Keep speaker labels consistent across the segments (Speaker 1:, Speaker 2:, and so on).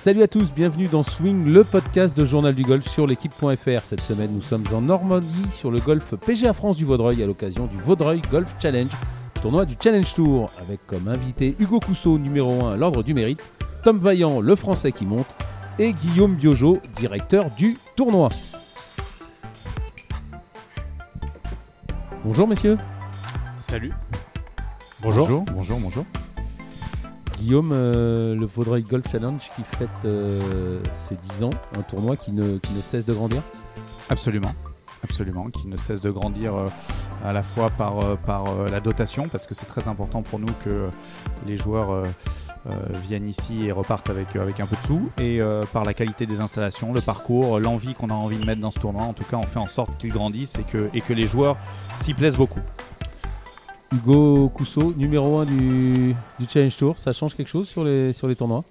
Speaker 1: Salut à tous, bienvenue dans Swing, le podcast de Journal du Golf sur l'équipe.fr. Cette semaine, nous sommes en Normandie sur le golf PGA France du Vaudreuil à l'occasion du Vaudreuil Golf Challenge, tournoi du Challenge Tour, avec comme invité Hugo Cousseau, numéro 1 à l'ordre du mérite, Tom Vaillant, le français qui monte, et Guillaume Biojo, directeur du tournoi. Bonjour messieurs.
Speaker 2: Salut.
Speaker 3: Bonjour. Bonjour, bonjour.
Speaker 1: Guillaume, euh, le Vaudreuil Golf Challenge qui fête euh, ses 10 ans, un tournoi qui ne, cesse de grandir?
Speaker 3: Absolument. Absolument, qui ne cesse de grandir euh, à la fois par, la dotation, parce que c'est très important pour nous que les joueurs viennent ici et repartent avec, un peu de sous, et par la qualité des installations, le parcours, l'envie qu'on a envie de mettre dans ce tournoi. En tout cas, on fait en sorte qu'il grandisse et que, et que les joueurs s'y plaisent beaucoup.
Speaker 1: Hugo Cousseau, numéro 1 du, du Challenge Tour, ça change quelque chose sur les, sur les tournois?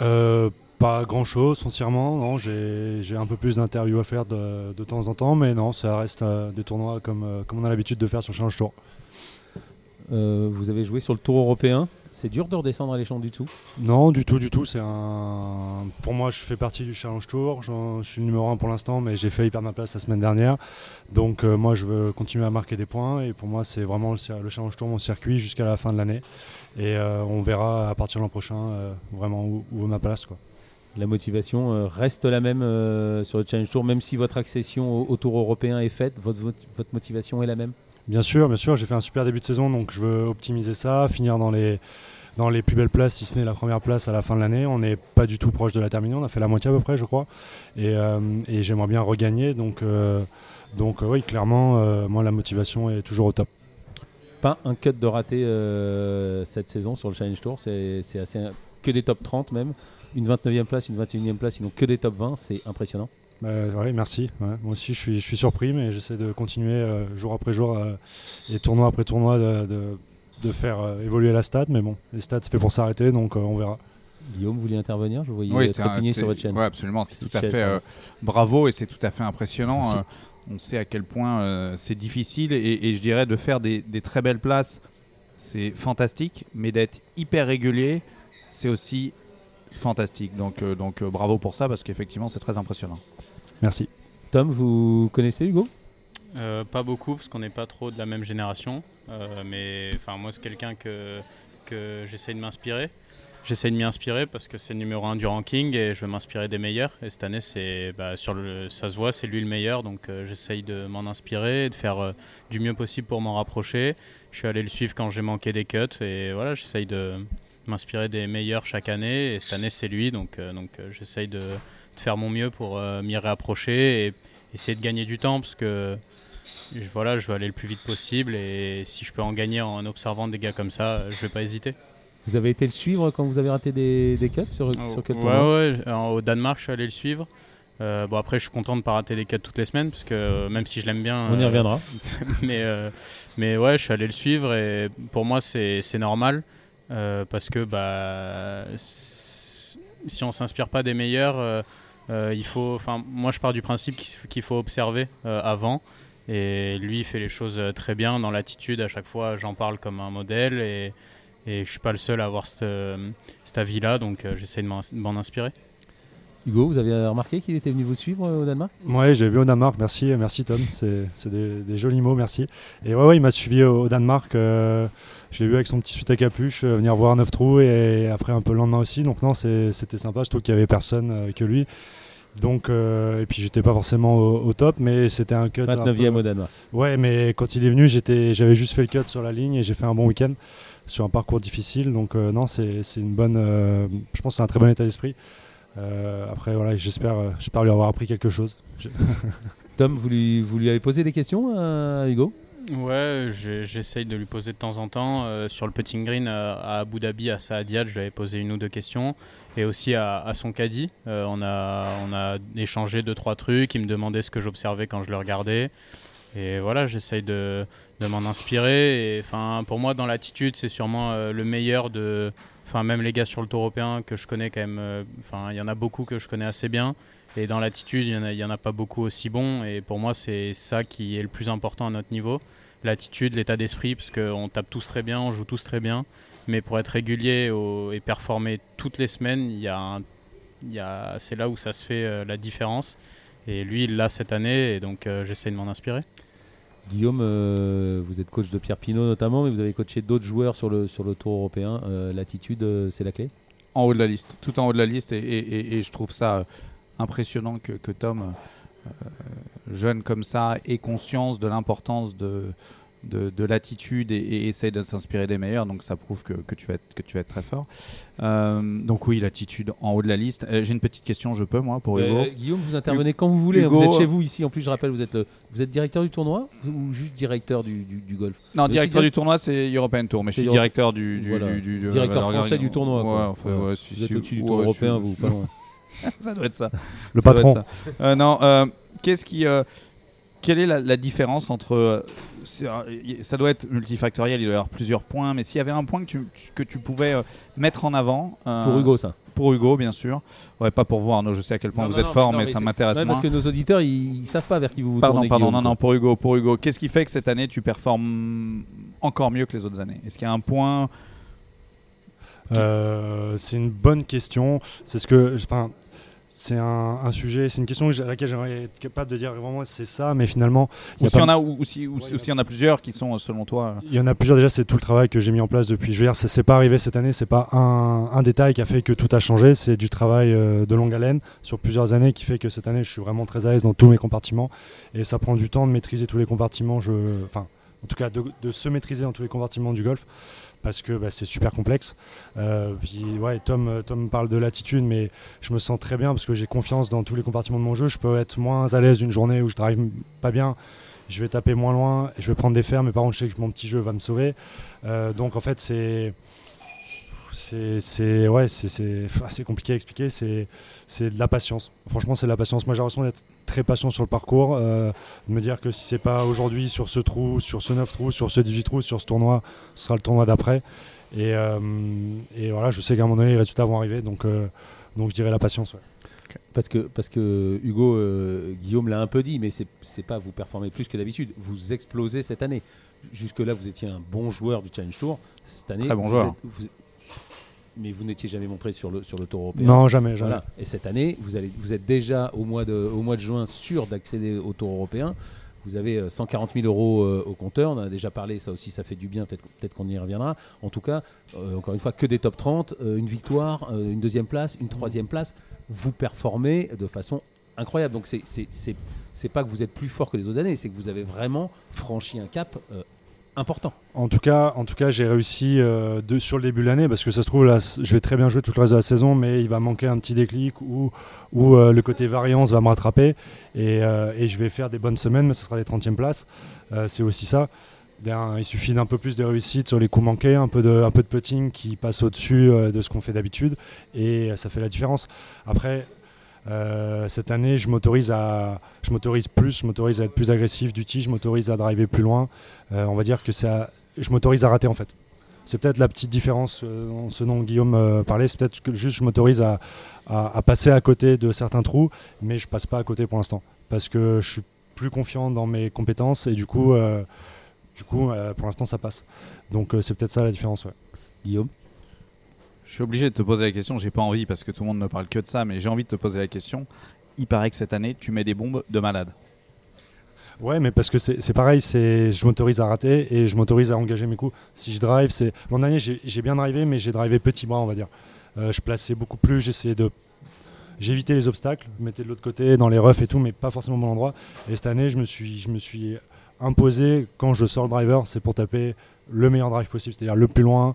Speaker 4: Euh, pas grand chose, sincèrement. Non, j'ai j'ai un peu plus d'interviews à faire de, de temps en temps, mais non, ça reste euh, des tournois comme, euh, comme on a l'habitude de faire sur Challenge Tour.
Speaker 1: Vous avez joué sur le Tour européen, c'est dur de redescendre à l'échelon du tout
Speaker 4: Non, du tout, du tout. C'est un. Pour moi, je fais partie du Challenge Tour. Je suis le numéro 1 pour l'instant, mais j'ai failli perdre ma place la semaine dernière. Donc, euh, moi, je veux continuer à marquer des points. Et pour moi, c'est vraiment le, Challenge Tour, mon circuit, jusqu'à la fin de l'année. Et euh, on verra à partir de l'an prochain euh, vraiment où, où est ma place. Quoi.
Speaker 1: La motivation reste la même sur le Challenge Tour, même si votre accession au, au Tour européen est faite, votre motivation est la même?
Speaker 4: Bien sûr, bien sûr, j'ai fait un super début de saison, donc je veux optimiser ça, finir dans les, dans les plus belles places, si ce n'est la première place à la fin de l'année. On n'est pas du tout proche de la terminée, on a fait la moitié à peu près, je crois. Et, euh, j'aimerais bien regagner, donc, euh, donc euh, oui, clairement, moi, la motivation est toujours au top.
Speaker 1: Pas un cut de raté cette saison sur le Challenge Tour, c'est c'est assez que des top 30 même. Une 29e place, une 21e place, ils n'ont que des top 20, c'est impressionnant.
Speaker 4: Bah, ouais, merci. Ouais. Moi aussi, je suis, je suis surpris, mais j'essaie de continuer euh, jour après jour euh, et tournoi après tournoi de, de, de faire euh, évoluer la stat. Mais bon, les stats, c'est fait pour s'arrêter, donc euh, on verra.
Speaker 1: Guillaume, vous vouliez intervenir? Je vous voyais
Speaker 3: Oui, un-
Speaker 1: sur votre chaîne.
Speaker 3: ouais, absolument, c'est tout à
Speaker 1: Chaise,
Speaker 3: fait euh, bravo et c'est tout à fait impressionnant. Euh, on sait à quel point euh, c'est difficile et, et je dirais de faire des, des très belles places, c'est fantastique, mais d'être hyper régulier, c'est aussi fantastique. Donc, euh, donc euh, bravo pour ça parce qu'effectivement c'est très impressionnant.
Speaker 4: Merci.
Speaker 1: Tom, vous connaissez Hugo?
Speaker 2: Euh, pas beaucoup parce qu'on n'est pas trop de la même génération. Euh, mais enfin moi c'est quelqu'un que, que j'essaye de m'inspirer. J'essaye de m'y inspirer parce que c'est le numéro 1 du ranking et je veux m'inspirer des meilleurs. Et cette année c'est bah, sur le ça se voit c'est lui le meilleur donc euh, j'essaye de m'en inspirer et de faire euh, du mieux possible pour m'en rapprocher. Je suis allé le suivre quand j'ai manqué des cuts et voilà j'essaye de m'inspirer des meilleurs chaque année et cette année c'est lui donc euh, donc euh, j'essaye de, de faire mon mieux pour euh, m'y réapprocher et essayer de gagner du temps parce que je, voilà, je veux aller le plus vite possible et si je peux en gagner en observant des gars comme ça, je vais pas hésiter.
Speaker 1: Vous avez été le suivre quand vous avez raté des, des cuts sur, sur quel
Speaker 2: ouais, ouais, au Danemark, je suis allé le suivre. Euh, bon après, je suis content de pas rater des cuts toutes les semaines parce que même si je l'aime bien,
Speaker 1: On y
Speaker 2: euh,
Speaker 1: reviendra.
Speaker 2: mais, euh, mais ouais, je suis allé le suivre et pour moi, c'est c'est normal parce que bah, si on s'inspire pas des meilleurs, euh, euh, il faut. Moi, je pars du principe qu'il faut observer euh, avant. Et lui, il fait les choses euh, très bien dans l'attitude. À chaque fois, j'en parle comme un modèle et, et je suis pas le seul à avoir cette, euh, cet avis-là, donc euh, j'essaie de m'en inspirer.
Speaker 1: Hugo, vous avez remarqué qu'il était venu vous suivre euh, au Danemark?
Speaker 4: Ouais, j'ai vu au Danemark, merci, merci Tom, c'est des, des jolis mots, merci. Et ouais, ouais il m'a suivi au, au Danemark, euh, je l'ai vu avec son petit suite à capuche, euh, venir voir 9 trous et après un peu le lendemain aussi, donc non, c'était sympa, je trouve qu'il y avait personne euh, que lui. Donc, euh, et puis j'étais pas forcément au, au top, mais c'était un cut. un
Speaker 1: 29e
Speaker 4: peu-
Speaker 1: au Danemark.
Speaker 4: Ouais, mais quand il est venu, j'avais juste fait le cut sur la ligne et j'ai fait un bon week-end sur un parcours difficile. Donc euh, non, c'est, une bonne. euh, je pense que c'est un très bon état d'esprit. Euh, après, voilà, j'espère, euh, j'espère lui avoir appris quelque chose.
Speaker 1: Tom, vous lui, vous lui avez posé des questions à Hugo?
Speaker 2: Ouais, j'essaye de lui poser de temps en temps. Euh, sur le putting green euh, à Abu Dhabi, à Saadiat, je lui avais posé une ou deux questions. Et aussi à, à son caddie. Euh, on, a, on a échangé deux, trois trucs. Il me demandait ce que j'observais quand je le regardais. Et voilà, j'essaye de, de m'en inspirer. Et enfin, pour moi, dans l'attitude, c'est sûrement euh, le meilleur de. Enfin, même les gars sur le tour européen que je connais quand même. euh, Enfin, il y en a beaucoup que je connais assez bien. Et dans l'attitude, il n'y en, a- pas beaucoup aussi bons. Et pour moi, c'est ça qui est le plus important à notre niveau. L'attitude, l'état d'esprit, parce qu'on tape tous très bien, on joue tous très bien. Mais pour être régulier et performer toutes les semaines, y a a- c'est là où ça se fait euh, la différence. Et lui, il l'a cette année, et donc euh, j'essaie de m'en inspirer.
Speaker 1: Guillaume, euh, vous êtes coach de Pierre Pinot notamment, mais vous avez coaché d'autres joueurs sur le, sur le tour européen. Euh, L'attitude, euh, c'est la clé?
Speaker 3: En haut de la liste, tout en haut de la liste, et, je trouve ça impressionnant que, Tom, jeune comme ça, ait conscience de l'importance de, de, de l'attitude et, et essaye de s'inspirer des meilleurs. Donc ça prouve que, que tu, vas être, que tu vas être très fort. Euh, donc oui, l'attitude en haut de la liste. Euh, J'ai une petite question, je peux moi, pour Hugo
Speaker 1: Euh, Guillaume, vous intervenez quand vous voulez. hein.
Speaker 3: Hugo-
Speaker 1: vous êtes chez vous ici. En plus, je rappelle, vous êtes, le- vous êtes directeur du tournoi ou juste directeur du, du- du golf?
Speaker 3: Non, directeur du tournoi, c'est European Tour, mais je
Speaker 1: C'est
Speaker 3: suis
Speaker 1: Euro-
Speaker 3: directeur du, du,
Speaker 1: Voilà.
Speaker 3: du- du- du-
Speaker 1: Directeur
Speaker 3: euh,
Speaker 1: français du tournoi,
Speaker 3: Ouais,
Speaker 1: quoi.
Speaker 3: enfin,
Speaker 1: Voilà.
Speaker 3: ouais, si-
Speaker 1: Vous êtes
Speaker 3: si-
Speaker 1: au-dessus du
Speaker 3: ouais,
Speaker 1: tour européen, vous, pas loin.
Speaker 3: ça doit être ça.
Speaker 4: Le
Speaker 3: Ça
Speaker 4: patron.
Speaker 3: ça. Non, qu'est-ce qui, euh, quelle est la, la différence entre euh, euh, ça doit être multifactoriel, il doit y avoir plusieurs points, mais s'il y avait un point que tu, que tu pouvais euh, mettre en avant euh,
Speaker 1: Pour Hugo, ça.
Speaker 3: pour Hugo bien sûr, ouais pas pour vous Arnaud, je sais à quel point
Speaker 1: Non,
Speaker 3: vous
Speaker 1: non,
Speaker 3: êtes
Speaker 1: non,
Speaker 3: fort,
Speaker 1: non,
Speaker 3: mais,
Speaker 1: mais
Speaker 3: ça m'intéresse
Speaker 1: Ouais,
Speaker 3: moins.
Speaker 1: parce que nos auditeurs, ils, ils savent pas vers qui vous vous
Speaker 3: Pardon,
Speaker 1: tournez.
Speaker 3: pardon, non, non, pour Hugo, pour Hugo, qu'est-ce qui fait que cette année tu performes encore mieux que les autres années? Est-ce qu'il y a un point
Speaker 4: Euh, c'est une bonne question. C'est ce que, enfin, c'est un, un sujet, c'est une question à laquelle j'aimerais être capable de dire vraiment c'est ça, mais finalement,
Speaker 3: Ou s'il y en a, ou, ou si, ou
Speaker 4: Ouais, y
Speaker 3: y en a plusieurs qui sont euh, selon toi
Speaker 4: Il y en a plusieurs déjà, c'est tout le travail que j'ai mis en place depuis. Je veux dire, ça s'est pas arrivé cette année, c'est pas un, un détail qui a fait que tout a changé, c'est du travail euh, de longue haleine sur plusieurs années qui fait que cette année je suis vraiment très à l'aise dans tous mes compartiments et ça prend du temps de maîtriser tous les compartiments. Je, enfin, en tout cas, de, de se maîtriser dans tous les compartiments du golf parce que bah, c'est super complexe. Euh, puis ouais, Tom, euh, Tom parle de l'attitude, mais je me sens très bien parce que j'ai confiance dans tous les compartiments de mon jeu. Je peux être moins à l'aise une journée où je drive pas bien je vais taper moins loin, je vais prendre des fers, mais par contre je sais que mon petit jeu va me sauver. Euh, donc en fait c'est c'est c'est- ouais c'est c'est assez compliqué à expliquer. C'est c'est de la patience. Franchement c'est de la patience. Moi j'ai l'impression d'être très patient sur le parcours, euh, de me dire que si c'est pas aujourd'hui sur ce trou, sur ce 9 trous, sur ce 18 trous, sur ce tournoi, ce sera le tournoi d'après. Et, euh, et voilà, je sais qu'à un moment donné les résultats vont arriver, donc euh, donc je dirais la patience. ouais.
Speaker 1: Parce que, parce que Hugo, euh, Guillaume l'a un peu dit, mais c'est c'est pas vous performez plus que d'habitude. Vous explosez cette année. Jusque-là, vous étiez un bon joueur du Challenge Tour. Cette année,
Speaker 3: Très bon
Speaker 1: vous
Speaker 3: joueur.
Speaker 1: êtes- vous- mais vous n'étiez jamais montré sur le, sur le Tour européen.
Speaker 4: Non jamais jamais.
Speaker 1: Voilà. Et cette année, vous, allez, vous êtes déjà au mois de, au mois de juin sûr d'accéder au Tour européen. Vous avez euh, 140 000 euros euh, au compteur. On en a déjà parlé, ça aussi, ça fait du bien. Peut-être peut qu'on y reviendra. En tout cas, euh, encore une fois, que des top 30, euh, une victoire, euh, une deuxième place, une troisième place. Vous performez de façon incroyable. Donc, c'est- c'est c'est- c'est pas que vous êtes plus fort que les autres années, c'est que vous avez vraiment franchi un cap euh, important.
Speaker 4: En tout cas, en tout cas, j'ai réussi euh, sur le début de l'année parce que ça se trouve là, je vais très bien jouer tout le reste de la saison, mais il va manquer un petit déclic où, euh, le côté variance va me rattraper et, euh, et je vais faire des bonnes semaines, mais ce sera des 30e places. C'est aussi ça. Il suffit d'un peu plus de réussite sur les coups manqués, un peu de, un peu de putting qui passe au-dessus de ce qu'on fait d'habitude et ça fait la différence. Après, euh, cette année, je m'autorise à, je m'autorise plus, je m'autorise à être plus agressif du tee, je m'autorise à driver plus loin. Euh, on va dire que ça, je m'autorise à rater en fait. C'est peut-être la petite différence euh, ce dont Guillaume euh, parlait. C'est peut-être que je m'autorise à, à- passer à côté de certains trous, mais je passe pas à côté pour l'instant parce que je suis plus confiant dans mes compétences et du coup, du coup, pour l'instant ça passe. Donc c'est peut-être ça la différence.
Speaker 1: Guillaume?
Speaker 3: Je suis obligé de te poser la question, j'ai pas envie parce que tout le monde ne parle que de ça, mais j'ai envie de te poser la question. Il paraît que cette année, tu mets des bombes de malade.
Speaker 4: Ouais, mais parce que c'est pareil, je m'autorise à rater et je m'autorise à engager mes coups. Si je drive, c'est l'an dernier j'ai bien drivé, mais j'ai drivé petit bras, on va dire. Euh, je plaçais beaucoup plus, j'essayais de j'évitais les obstacles, je me mettais de l'autre côté dans les roughs et tout, mais pas forcément au bon endroit. Et cette année, je me suis je me suis imposé quand je sors le driver, c'est pour taper le meilleur drive possible, c'est-à-dire le plus loin.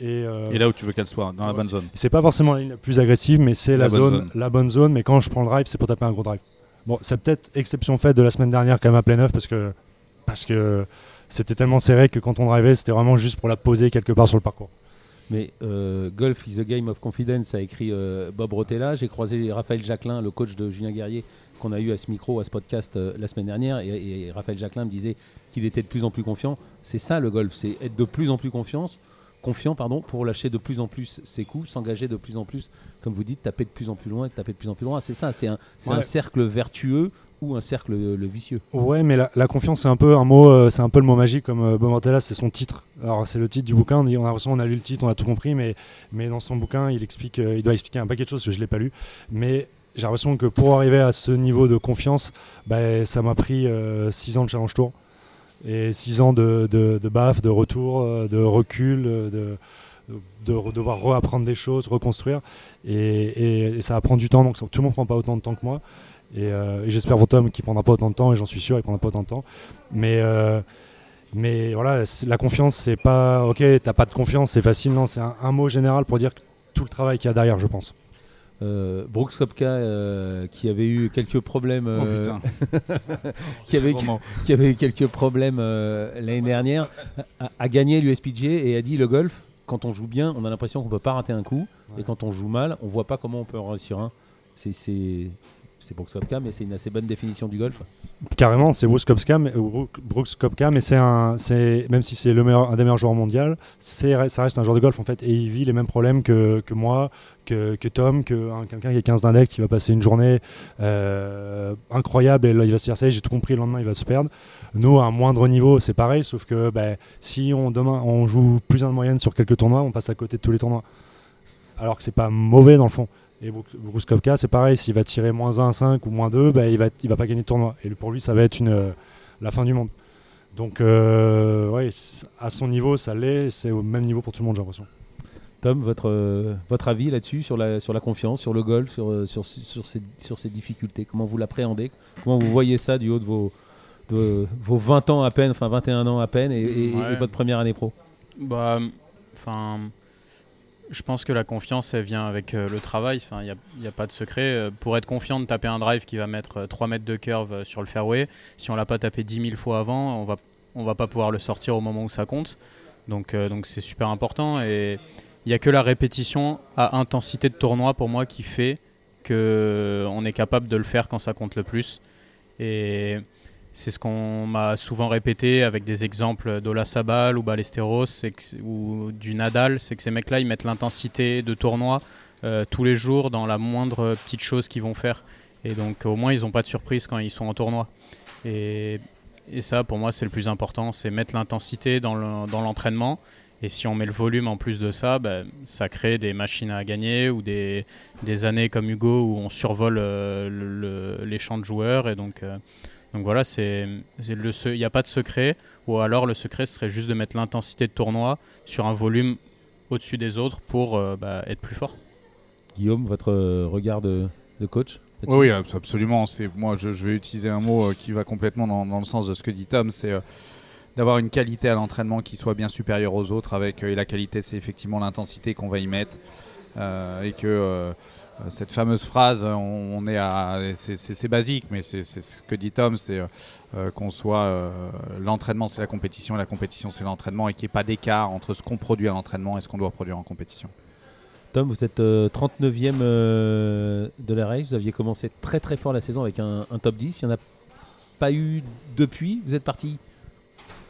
Speaker 4: Et, euh,
Speaker 3: Et là où tu veux qu'elle soit, dans la bonne zone.
Speaker 4: c'est pas forcément la ligne la plus agressive, mais c'est
Speaker 3: La
Speaker 4: zone,
Speaker 3: zone.
Speaker 4: la bonne zone. Mais quand je prends le drive, c'est pour taper un gros drive. Bon, c'est peut-être exception faite de la semaine dernière quand même à plein neuf parce que parce que c'était tellement serré que quand on drivait, c'était vraiment juste pour la poser quelque part sur le parcours.
Speaker 1: Mais euh, Golf is a game of confidence, a écrit euh, Bob Rotella. J'ai croisé Raphaël Jacquelin, le coach de Julien Guerrier, qu'on a eu à ce micro, à ce podcast euh, la semaine dernière. Et, et Raphaël Jacquelin me disait qu'il était de plus en plus confiant. C'est ça le golf, c'est être de plus en plus confiance, confiant pardon, pour lâcher de plus en plus ses coups, s'engager de plus en plus, comme vous dites, taper de plus en plus loin, taper de plus en plus loin. C'est ça, c'est un, cercle vertueux ou un cercle le vicieux.
Speaker 4: Ouais, mais la, confiance, c'est un peu un mot, euh, c'est un peu le mot magique comme euh, Bomantella, c'est son titre. Alors c'est le titre du bouquin. On a l'impression on a lu le titre, on a tout compris, mais mais dans son bouquin, il explique, euh, il doit expliquer un paquet de choses que je l'ai pas lu, mais j'ai l'impression que pour arriver à ce niveau de confiance, bah, ça m'a pris 6 ans de challenge tour et 6 ans de, de, baf, de retour, de recul, de, de devoir reapprendre des choses, reconstruire. Et, et, ça va prendre du temps, donc tout le monde prend pas autant de temps que moi. Euh, et, j'espère Tom qu'il prendra pas autant de temps, et j'en suis sûr, il prendra pas autant de temps. Mais, euh, mais voilà, la confiance, c'est pas ok, t'as pas de confiance, c'est facile, non, c'est un, mot général pour dire tout le travail qu'il y a derrière, je pense.
Speaker 1: Euh, Brooks Kopka euh, qui avait eu quelques problèmes
Speaker 3: oh,
Speaker 1: qui, avait, qui, avait eu quelques problèmes l'année dernière a, gagné l'USPG et a dit le golf quand on joue bien on a l'impression qu'on peut pas rater un coup. Et quand on joue mal on voit pas comment on peut en réussir un. C'est c'est Brooks Kopka, mais c'est une assez bonne définition du golf.
Speaker 4: Carrément, c'est Brooks Kopka, mais, Brooks Kopka, c'est même si c'est le meilleur, un des meilleurs joueurs mondiaux, ça reste un joueur de golf en fait, et il vit les mêmes problèmes que, que moi, que, que Tom, que quelqu'un qui a 15 d'index, qui va passer une journée euh, incroyable et là, il va se dire ça, j'ai tout compris, le lendemain il va se perdre. Nous, à un moindre niveau, c'est pareil, sauf que ben, si on demain on joue plus en moyenne sur quelques tournois, on passe à côté de tous les tournois. Alors que c'est pas mauvais dans le fond. Et Bruce Kopka, c'est pareil, s'il va tirer moins 1, 5 ou moins 2, bah, il va, il va pas gagner de tournoi. Et pour lui, ça va être une, euh, la fin du monde. Donc, euh, ouais, à son niveau, ça l'est. C'est au même niveau pour tout le monde, j'ai l'impression.
Speaker 1: Tom, votre, euh, votre avis là-dessus, sur la, sur la confiance, sur le golf, sur, sur, sur, ces, sur ces difficultés? Comment vous l'appréhendez? Comment vous voyez ça du haut de vos, de, vos 20 ans à peine, enfin 21 ans à peine, et, et votre première année pro?
Speaker 2: Bah, enfin je pense que la confiance, elle vient avec euh, le travail. Il n'y a, pas de secret. Euh, pour être confiant de taper un drive qui va mettre 3 euh, mètres de curve sur le fairway, si on l'a pas tapé 10 000 fois avant, on va, on va pas pouvoir le sortir au moment où ça compte. Donc donc c'est super important. Et il n'y a que la répétition à intensité de tournoi pour moi qui fait qu'on est capable de le faire quand ça compte le plus. Et c'est ce qu'on m'a souvent répété avec des exemples d'Ola Sabal ou Ballesteros ou du Nadal, c'est que ces mecs-là, ils mettent l'intensité de tournoi euh, tous les jours dans la moindre petite chose qu'ils vont faire. Et donc au moins, ils n'ont pas de surprise quand ils sont en tournoi. Et, ça, pour moi, c'est le plus important, c'est mettre l'intensité dans l'entraînement. et si on met le volume en plus de ça, ben, ça crée des machines à gagner ou des, années comme Hugo où on survole euh, les champs de joueurs. Et donc, euh, donc voilà, c'est il n'y a pas de secret, ou alors le secret serait juste de mettre l'intensité de tournoi sur un volume au-dessus des autres pour euh, bah, être plus fort.
Speaker 1: Guillaume, votre euh, regard de, coach
Speaker 3: oui, absolument. Moi, je, vais utiliser un mot euh, qui va complètement dans, le sens de ce que dit Tom, c'est d'avoir une qualité à l'entraînement qui soit bien supérieure aux autres. Avec, et la qualité, c'est effectivement l'intensité qu'on va y mettre. et que euh, cette fameuse phrase, euh, on, est à, c'est basique, mais c'est ce que dit Tom, c'est euh, qu'on soit l'entraînement, c'est la compétition, et la compétition, c'est l'entraînement, et qu'il n'y ait pas d'écart entre ce qu'on produit à l'entraînement et ce qu'on doit produire en compétition.
Speaker 1: Tom, vous êtes 39e de la race. Vous aviez commencé très très fort la saison avec un, top 10. Il n'y en a pas eu depuis. Vous êtes parti.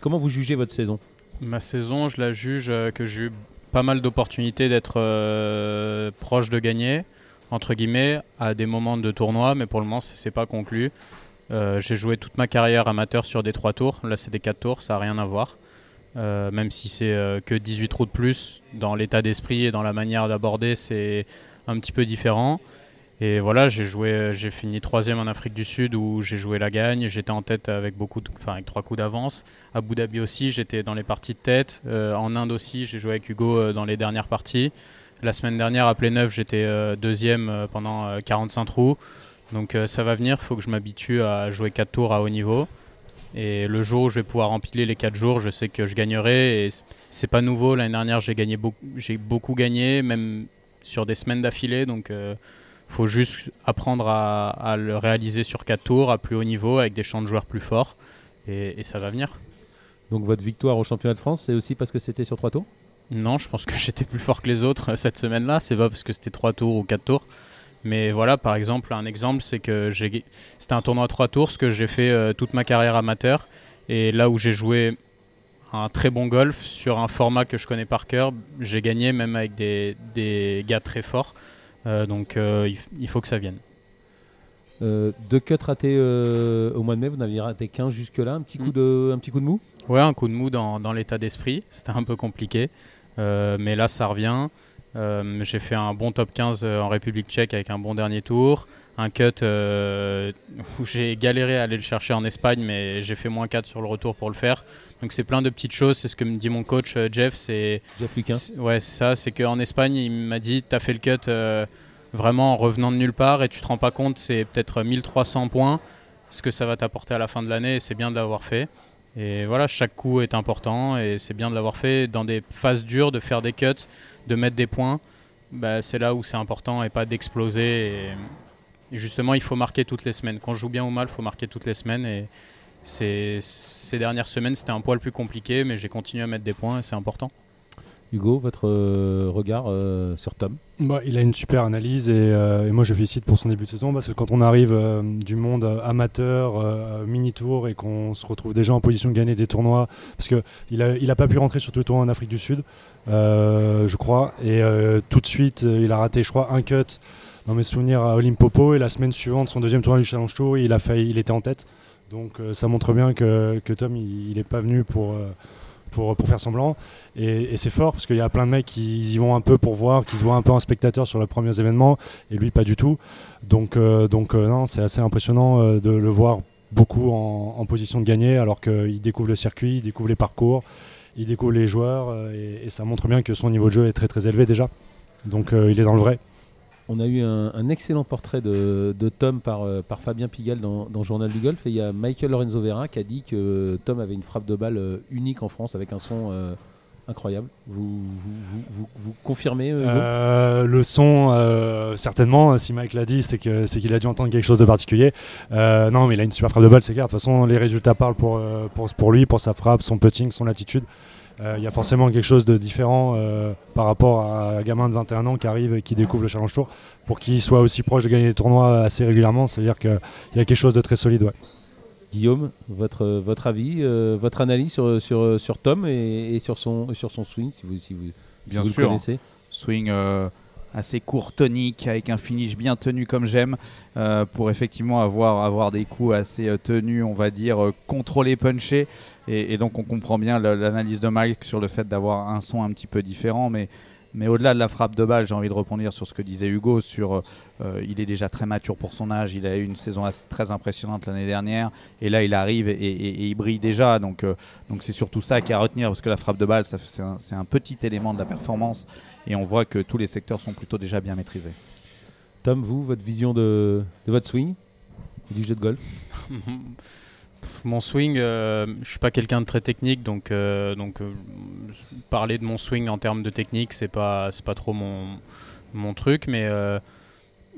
Speaker 1: Comment vous jugez votre saison?
Speaker 2: Ma saison, je la juge que j'ai eu pas mal d'opportunités d'être proche de gagner entre guillemets, à des moments de tournoi, mais pour le moment, c'est pas conclu. Euh, j'ai joué toute ma carrière amateur sur des 3 tours. Là, c'est des 4 tours, ça n'a rien à voir. Euh, même si c'est euh, que 18 trous de plus, dans l'état d'esprit et dans la manière d'aborder, c'est un petit peu différent. Et voilà, j'ai joué, j'ai fini troisième en Afrique du Sud où j'ai joué la gagne. J'étais en tête avec beaucoup, enfin avec trois coups d'avance. À Abu Dhabi aussi, j'étais dans les parties de tête. en Inde aussi, j'ai joué avec Hugo dans les dernières parties. La semaine dernière, à Pléneuf, j'étais euh, deuxième euh, pendant 45 euh, trous. Donc ça va venir, il faut que je m'habitue à jouer 4 tours à haut niveau. Et le jour où je vais pouvoir empiler les 4 jours, je sais que je gagnerai. Et c'est pas nouveau. L'année dernière, j'ai beaucoup, gagné, même sur des semaines d'affilée. Donc faut juste apprendre à, le réaliser sur 4 tours à plus haut niveau avec des champs de joueurs plus forts. Et, et ça va venir.
Speaker 1: Donc votre victoire au championnat de France, c'est aussi parce que c'était sur 3 tours?
Speaker 2: Non, je pense que j'étais plus fort que les autres euh, cette semaine-là. C'est pas parce que c'était 3 tours ou 4 tours. Mais voilà, par exemple, un exemple, c'est que c'était un tournoi à 3 tours, ce que j'ai fait euh, toute ma carrière amateur. Et là où j'ai joué un très bon golf sur un format que je connais par cœur, j'ai gagné même avec des, des, gars très forts. Euh, donc il, faut que ça vienne.
Speaker 1: deux cuts ratés au mois de mai, vous n'aviez raté qu'un jusque-là, un, petit coup
Speaker 2: Mm.
Speaker 1: de, un petit coup de mou?
Speaker 2: Ouais, un coup de mou dans, dans l'état d'esprit. C'était un peu compliqué. Euh, mais là, ça revient. Euh, j'ai fait un bon top 15 en République tchèque avec un bon dernier tour. Un cut euh, où j'ai galéré à aller le chercher en Espagne, mais j'ai fait moins 4 sur le retour pour le faire. Donc c'est plein de petites choses. C'est ce que me dit mon coach euh, Jeff. C'est
Speaker 1: Jeff
Speaker 2: Ouais, c'est ça. C'est qu'en Espagne, il m'a dit tu as fait le cut euh, vraiment en revenant de nulle part et tu te rends pas compte, c'est peut-être 1300 points, ce que ça va t'apporter à la fin de l'année et c'est bien de l'avoir fait. Et voilà, chaque coup est important et c'est bien de l'avoir fait dans des phases dures, de faire des cuts, de mettre des points. Bah, c'est là où c'est important et pas d'exploser. Et, justement, il faut marquer toutes les semaines. Quand je joue bien ou mal, il faut marquer toutes les semaines. Et c'est- ces dernières semaines, c'était un poil plus compliqué, mais j'ai continué à mettre des points et c'est important.
Speaker 1: Hugo, votre euh, regard euh, sur Tom?
Speaker 4: Bah, il a une super analyse et, euh, et moi je félicite pour son début de saison parce que quand on arrive du monde amateur, mini-tour et qu'on se retrouve déjà en position de gagner des tournois, parce qu'il n'a il a pas pu rentrer sur tous les tournois en Afrique du Sud, je crois, et tout de suite il a raté, je crois, un cut dans mes souvenirs à Olimpopo et la semaine suivante, son deuxième tournoi du Challenge Tour, il, a failli, il était en tête. Donc ça montre bien que, que Tom il n'est pas venu pour, pour, pour faire semblant. Et, c'est fort parce qu'il y a plein de mecs qui y vont un peu pour voir, qui se voient un peu en spectateur sur les premiers événements, et lui pas du tout. Donc, euh, donc euh, non, c'est assez impressionnant euh, de le voir beaucoup en, position de gagner, alors qu'il découvre le circuit, il découvre les parcours, il découvre les joueurs, et, et ça montre bien que son niveau de jeu est très très élevé déjà. Donc il est dans le vrai.
Speaker 1: On a eu un, excellent portrait de, Tom par, euh, par Fabien Pigalle dans, dans Journal du Golf. Et il y a Michael Lorenzo Vera qui a dit que Tom avait une frappe de balle euh, unique en France avec un son euh, incroyable. Vous, confirmez
Speaker 4: le son, certainement, si Mike l'a dit, c'est qu'il a dû entendre quelque chose de particulier. Non, mais il a une super frappe de balle, c'est clair. De toute façon, les résultats parlent pour, pour lui, pour sa frappe, son putting, son attitude. Euh, Il y a forcément quelque chose de différent euh, par rapport à un gamin de 21 ans qui arrive et qui découvre le Challenge Tour. Pour qu'il soit aussi proche de gagner des tournois assez régulièrement, c'est-à-dire qu'il y a quelque chose de très solide. Ouais.
Speaker 1: Guillaume, votre, votre avis, euh, votre analyse sur, sur, sur Tom et, et sur, son, sur son swing, si vous, si vous, si
Speaker 3: Bien
Speaker 1: vous
Speaker 3: sûr.
Speaker 1: le connaissez
Speaker 3: swing euh, assez court, tonique, avec un finish bien tenu comme j'aime, euh, pour effectivement avoir, avoir des coups assez tenus, on va dire, euh, contrôlés, punchés. Et, et donc on comprend bien l'analyse de Mike sur le fait d'avoir un son un petit peu différent. Mais, mais au-delà de la frappe de balle, j'ai envie de rebondir sur ce que disait Hugo, sur euh, il est déjà très mature pour son âge, il a eu une saison assez- très impressionnante l'année dernière, et là il arrive et, et- et il brille déjà. Donc euh, donc c'est surtout ça qui est à retenir, parce que la frappe de balle, c'est un, petit élément de la performance et on voit que tous les secteurs sont plutôt déjà bien maîtrisés.
Speaker 1: Tom, vous, votre vision de, de votre swing et du jeu de golf?
Speaker 2: Mon swing, euh, je suis pas quelqu'un de très technique, donc, euh, donc euh, parler de mon swing en termes de technique, c'est pas, c'est pas trop mon, mon truc, mais euh,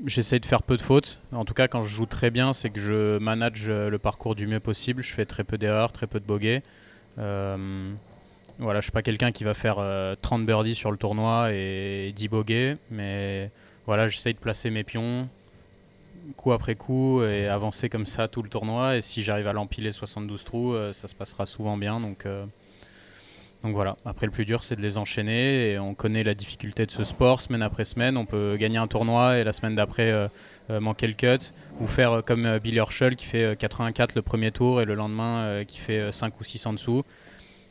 Speaker 2: j'essaie de faire peu de fautes. En tout cas, quand je joue très bien, c'est que je manage le parcours du mieux possible. Je fais très peu d'erreurs, très peu de bogeys. Voilà, je suis pas quelqu'un qui va faire euh, 30 birdies sur le tournoi et 10 bogeys, mais voilà, j'essaie de placer mes pions coup après coup et avancer comme ça tout le tournoi. Et si j'arrive à l'empiler 72 trous, euh, ça se passera souvent bien. Donc, euh, donc voilà. Après, le plus dur, c'est de les enchaîner. Et on connaît la difficulté de ce sport semaine après semaine. On peut gagner un tournoi et la semaine d'après euh, manquer le cut. Ou faire comme Billy Horschel qui fait euh, 84 le premier tour et le lendemain qui fait euh, 5 ou 6 en dessous.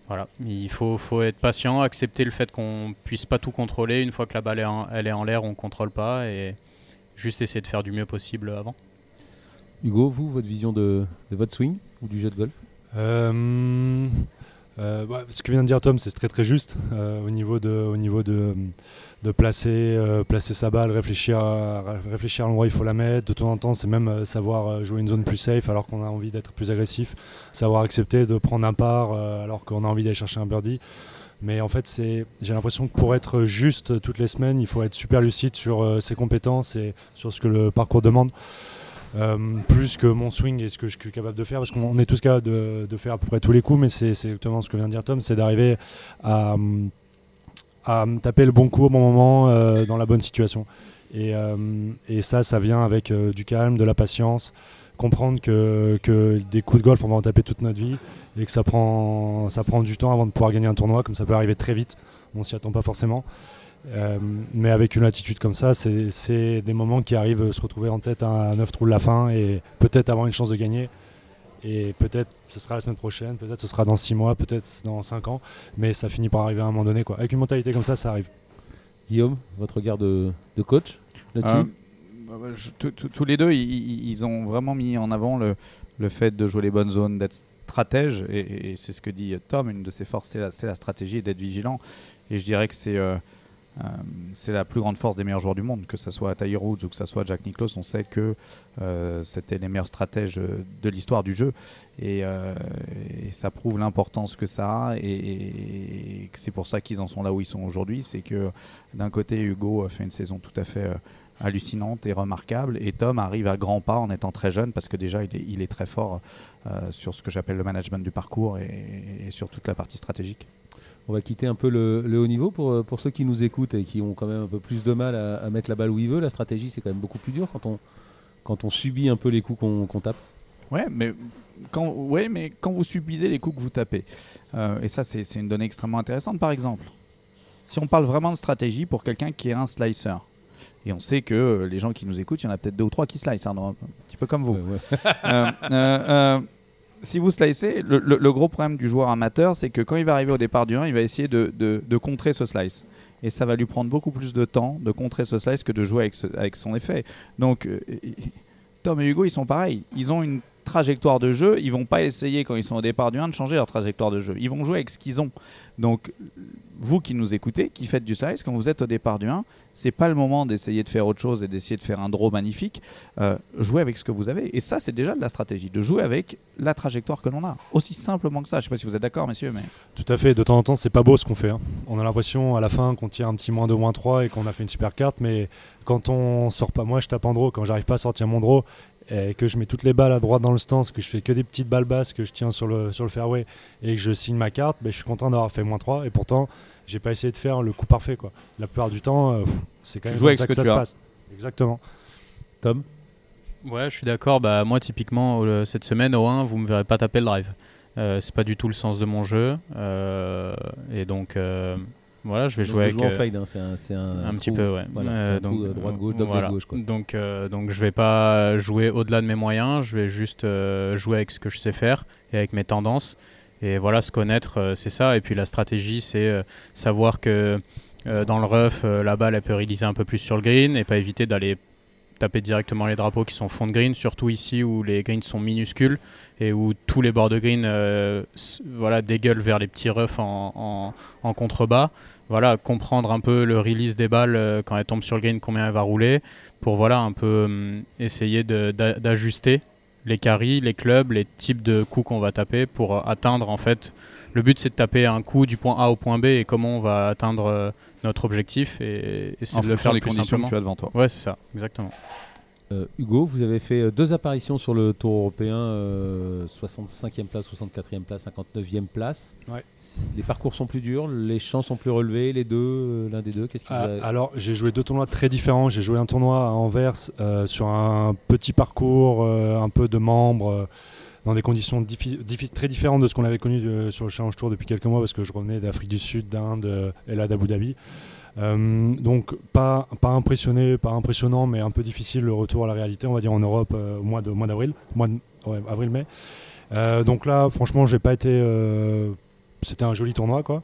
Speaker 2: Voilà, il faut, faut être patient, accepter le fait qu'on puisse pas tout contrôler. Une fois que la balle est en, elle est en l'air, on contrôle pas et juste essayer de faire du mieux possible avant.
Speaker 1: Hugo, vous, votre vision de, de votre swing ou du jeu de golf?
Speaker 4: Euh, euh, bah, ce que vient de dire Tom, c'est très très juste euh, au niveau de, au niveau de, de placer, euh, placer sa balle, réfléchir à, réfléchir à l'endroit où il faut la mettre. De temps en temps, c'est même savoir jouer une zone plus safe alors qu'on a envie d'être plus agressif, savoir accepter de prendre un par euh, alors qu'on a envie d'aller chercher un birdie. Mais en fait, c'est, j'ai l'impression que pour être juste toutes les semaines, il faut être super lucide sur euh, ses compétences et sur ce que le parcours demande. Euh, plus que mon swing et ce que je suis capable de faire, parce qu'on est tous capables de, faire à peu près tous les coups, mais c'est exactement ce que vient de dire Tom, c'est d'arriver à, taper le bon coup au bon moment euh, dans la bonne situation. Et, ça, ça vient avec du calme, de la patience, comprendre que des coups de golf, on va en taper toute notre vie et que ça prend, ça prend du temps avant de pouvoir gagner un tournoi, comme ça peut arriver très vite, on s'y attend pas forcément. Euh, mais avec une attitude comme ça, c'est des moments qui arrivent à se retrouver en tête à 9 trous de la fin et peut-être avoir une chance de gagner. Et peut-être ce sera la semaine prochaine, peut-être ce sera dans 6 mois, peut-être dans 5 ans, mais ça finit par arriver à un moment donné. Quoi. Avec une mentalité comme ça, ça arrive.
Speaker 1: Guillaume, votre regard de, coach là-dessus
Speaker 3: euh, Tous les deux, ils, ont vraiment mis en avant le, le fait de jouer les bonnes zones, d'être stratège, et, c'est ce que dit Tom, une de ses forces, c'est la, stratégie et d'être vigilant. Et je dirais que c'est euh, euh, c'est la plus grande force des meilleurs joueurs du monde, que ce soit Tiger Woods ou que ce soit Jack Nicklaus. On sait que euh, c'était les meilleurs stratèges de l'histoire du jeu et, ça prouve l'importance que ça a et, c'est pour ça qu'ils en sont là où ils sont aujourd'hui. C'est que d'un côté, Hugo a fait une saison tout à fait hallucinante et remarquable et Tom arrive à grands pas en étant très jeune parce que déjà il est, il est très fort sur ce que j'appelle le management du parcours et sur toute la partie stratégique
Speaker 1: on va quitter un peu le, haut niveau pour, euh, pour ceux qui nous écoutent et qui ont quand même un peu plus de mal à, mettre la balle où ils veulent. La stratégie, c'est quand même beaucoup plus dur quand on, quand on subit un peu les coups qu'on tape.
Speaker 3: Ouais, mais quand, ouais, mais quand vous subissez les coups que vous tapez, euh, et ça, c'est une donnée extrêmement intéressante, par exemple, si on parle vraiment de stratégie pour quelqu'un qui est un slicer, et on sait que les gens qui nous écoutent, il y en a peut-être deux ou trois qui slice, hein, un petit peu comme vous. Euh, si vous slicez, le, gros problème du joueur amateur, c'est que quand il va arriver au départ du 1, il va essayer de, contrer ce slice. Et ça va lui prendre beaucoup plus de temps de contrer ce slice que de jouer avec, son effet. Donc, euh, Tom et Hugo, ils sont pareils. Ils ont une trajectoire de jeu. Ils vont pas essayer, quand ils sont au départ du 1, de changer leur trajectoire de jeu. Ils vont jouer avec ce qu'ils ont. Donc, vous qui nous écoutez, qui faites du slice, quand vous êtes au départ du 1, c'est pas le moment d'essayer de faire autre chose et d'essayer de faire un draw magnifique. Euh, jouez avec ce que vous avez. Et ça, c'est déjà de la stratégie, de jouer avec la trajectoire que l'on a. Aussi simplement que ça. Je sais pas si vous êtes d'accord, messieurs. Mais...
Speaker 4: Tout à fait. De temps en temps, c'est pas beau ce qu'on fait. Hein. On a l'impression à la fin qu'on tire un petit moins 2, moins 3 et qu'on a fait une super carte. Mais quand on sort pas, moi je tape en draw, quand j'arrive pas à sortir mon draw, et que je mets toutes les balles à droite dans le stance, que je fais que des petites balles basses que je tiens sur le, sur le fairway et que je signe ma carte, ben, je suis content d'avoir fait moins 3 et pourtant j'ai pas essayé de faire le coup parfait quoi. La plupart du temps, euh, c'est quand même comme ça que, ça se passe. Exactement.
Speaker 1: Tom?
Speaker 2: Ouais, je suis d'accord. Bah, moi, typiquement, cette semaine, au 1, vous me verrez pas taper le drive. Euh, c'est pas du tout le sens de mon jeu. Euh, et donc, voilà, je vais jouer avec.
Speaker 1: en fade, hein, c'est un,
Speaker 2: un, petit peu, ouais.
Speaker 1: donc, droite gauche, gauche. Quoi.
Speaker 2: Donc, donc, je vais pas jouer au-delà de mes moyens. Je vais juste jouer avec ce que je sais faire et avec mes tendances. Et voilà, se connaître, euh, c'est ça. Et puis la stratégie, c'est euh, savoir que euh, dans le rough, la balle, elle peut réaliser un peu plus sur le green et pas éviter d'aller taper directement les drapeaux qui sont fond de green, surtout ici où les greens sont minuscules et où tous les bords de green voilà, dégueulent vers les petits roughs en, contrebas. Voilà, comprendre un peu le release des balles quand elles tombent sur le green, combien elle va rouler, pour voilà, un peu hum, essayer d'ajuster les carries, les clubs, les types de coups qu'on va taper pour atteindre en fait. Le but c'est de taper un coup du point A au point B et comment on va atteindre euh, notre objectif et, c'est de le faire
Speaker 3: les conditions que tu as devant toi.
Speaker 2: Ouais, c'est ça, exactement.
Speaker 1: Euh, Hugo, vous avez fait euh, deux apparitions sur le Tour européen, 65e place, 64e place, 59e place. Les parcours sont plus durs, les champs sont plus relevés, les deux, l'un des deux. Qu'est-ce
Speaker 4: ah, Alors, j'ai joué deux tournois très différents. J'ai joué un tournoi à Anvers sur un petit parcours, un peu de membres dans des conditions très différentes de ce qu'on avait connu sur le Challenge Tour depuis quelques mois parce que je revenais d'Afrique du Sud, d'Inde et là d'Abu Dhabi. Euh, donc pas, pas impressionné, pas impressionnant, mais un peu difficile le retour à la réalité, on va dire en Europe euh, au mois mois d'avril, mois, avril-mai. Euh, donc là, franchement, j'ai pas été. C'était un joli tournoi, quoi.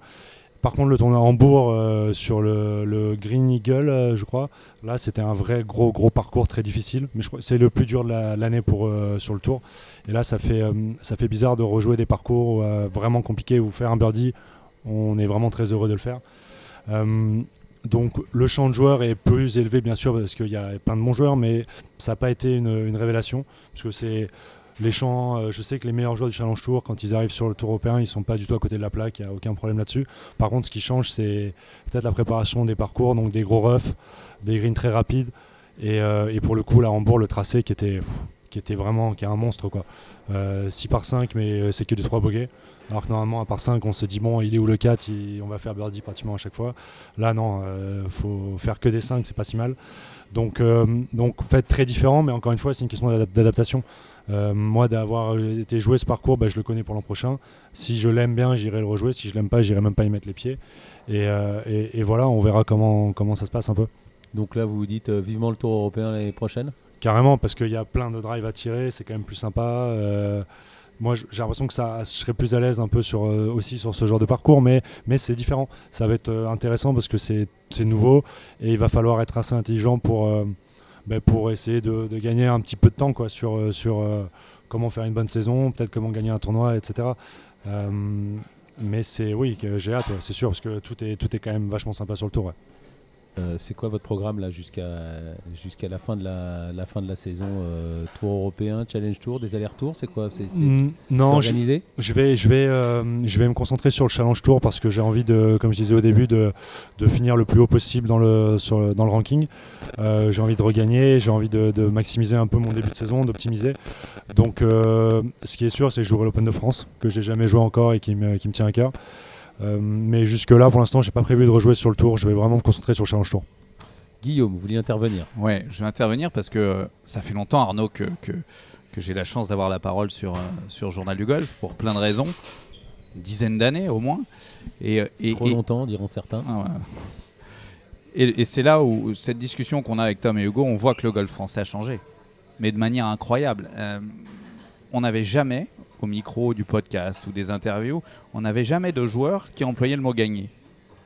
Speaker 4: Par contre, le tournoi Hambourg sur le, Green Eagle, je crois, là, c'était un vrai gros gros parcours très difficile. Mais c'est le plus dur de l'année pour sur le tour. Et là, ça fait ça fait bizarre de rejouer des parcours vraiment compliqués ou faire un birdie. On est vraiment très heureux de le faire. Donc le champ de joueurs est plus élevé bien sûr parce qu'il y a plein de bons joueurs, mais ça n'a pas été une, révélation parce que c'est les champs. Euh, je sais que les meilleurs joueurs du Challenge Tour, quand ils arrivent sur le Tour européen, ils sont pas du tout à côté de la plaque. Il n'y a aucun problème là-dessus. Par contre, ce qui change, c'est peut-être la préparation des parcours, donc des gros roughs, des greens très rapides, et, euh, pour le coup là en Hambourg, le tracé qui était vraiment un monstre quoi. 6 par 5 mais c'est que des 3 bogeys. Alors que normalement, à part 5, on se dit, bon, il est où le 4 On va faire birdie pratiquement à chaque fois. Là, non, il faut faire que des 5, c'est pas si mal. Donc, donc, en fait, très différent, mais encore une fois, c'est une question d'adaptation. Euh, moi, d'avoir été joué ce parcours, bah, je le connais pour l'an prochain. Si je l'aime bien, j'irai le rejouer. Si je l'aime pas, j'irai même pas y mettre les pieds. Et, euh, voilà, on verra comment, comment ça se passe un peu.
Speaker 1: Donc là, vous vous dites euh, vivement le Tour européen l'année prochaine
Speaker 4: Carrément, parce qu'il y a plein de drives à tirer, c'est quand même plus sympa. moi, j'ai l'impression que ça, je serais plus à l'aise un peu sur, aussi sur ce genre de parcours, mais, mais c'est différent. Ça va être intéressant parce que c'est nouveau et il va falloir être assez intelligent pour ben, pour essayer de, gagner un petit peu de temps quoi, sur, euh, sur euh, comment faire une bonne saison, peut-être comment gagner un tournoi, etc. Euh, mais c'est oui, j'ai hâte, c'est sûr, parce que tout est, tout est quand même vachement sympa sur le tour.
Speaker 1: Euh, c'est quoi votre programme là jusqu'à jusqu'à la fin de la, la, fin de la saison euh, Tour européen, Challenge Tour, des allers-retours C'est quoi? C'est
Speaker 4: non, organisé? je, vais je vais euh, je vais me concentrer sur le Challenge Tour parce que j'ai envie de, comme je disais au début, de, de finir le plus haut possible dans le sur, dans le ranking. j'ai envie de regagner, j'ai envie de, de, maximiser un peu mon début de saison, d'optimiser. Donc, ce qui est sûr, c'est que je jouerai l'Open de France que j'ai jamais joué encore et qui me, qui me tient à cœur. Euh, mais jusque-là, pour l'instant, j'ai pas prévu de rejouer sur le tour. Je vais vraiment me concentrer sur le Challenge Tour.
Speaker 1: Guillaume, vous vouliez intervenir
Speaker 3: Ouais, je vais intervenir parce que euh, ça fait longtemps, Arnaud, que, que, j'ai la chance d'avoir la parole sur, euh, sur Journal du Golf pour plein de raisons. Une dizaine d'années au moins.
Speaker 1: Et, et Trop longtemps, diront certains. Ah
Speaker 3: et, c'est là où cette discussion qu'on a avec Tom et Hugo, on voit que le golf français a changé. Mais de manière incroyable. on n'avait jamais, au micro du podcast ou des interviews, on n'avait jamais de joueur qui employait le mot gagner.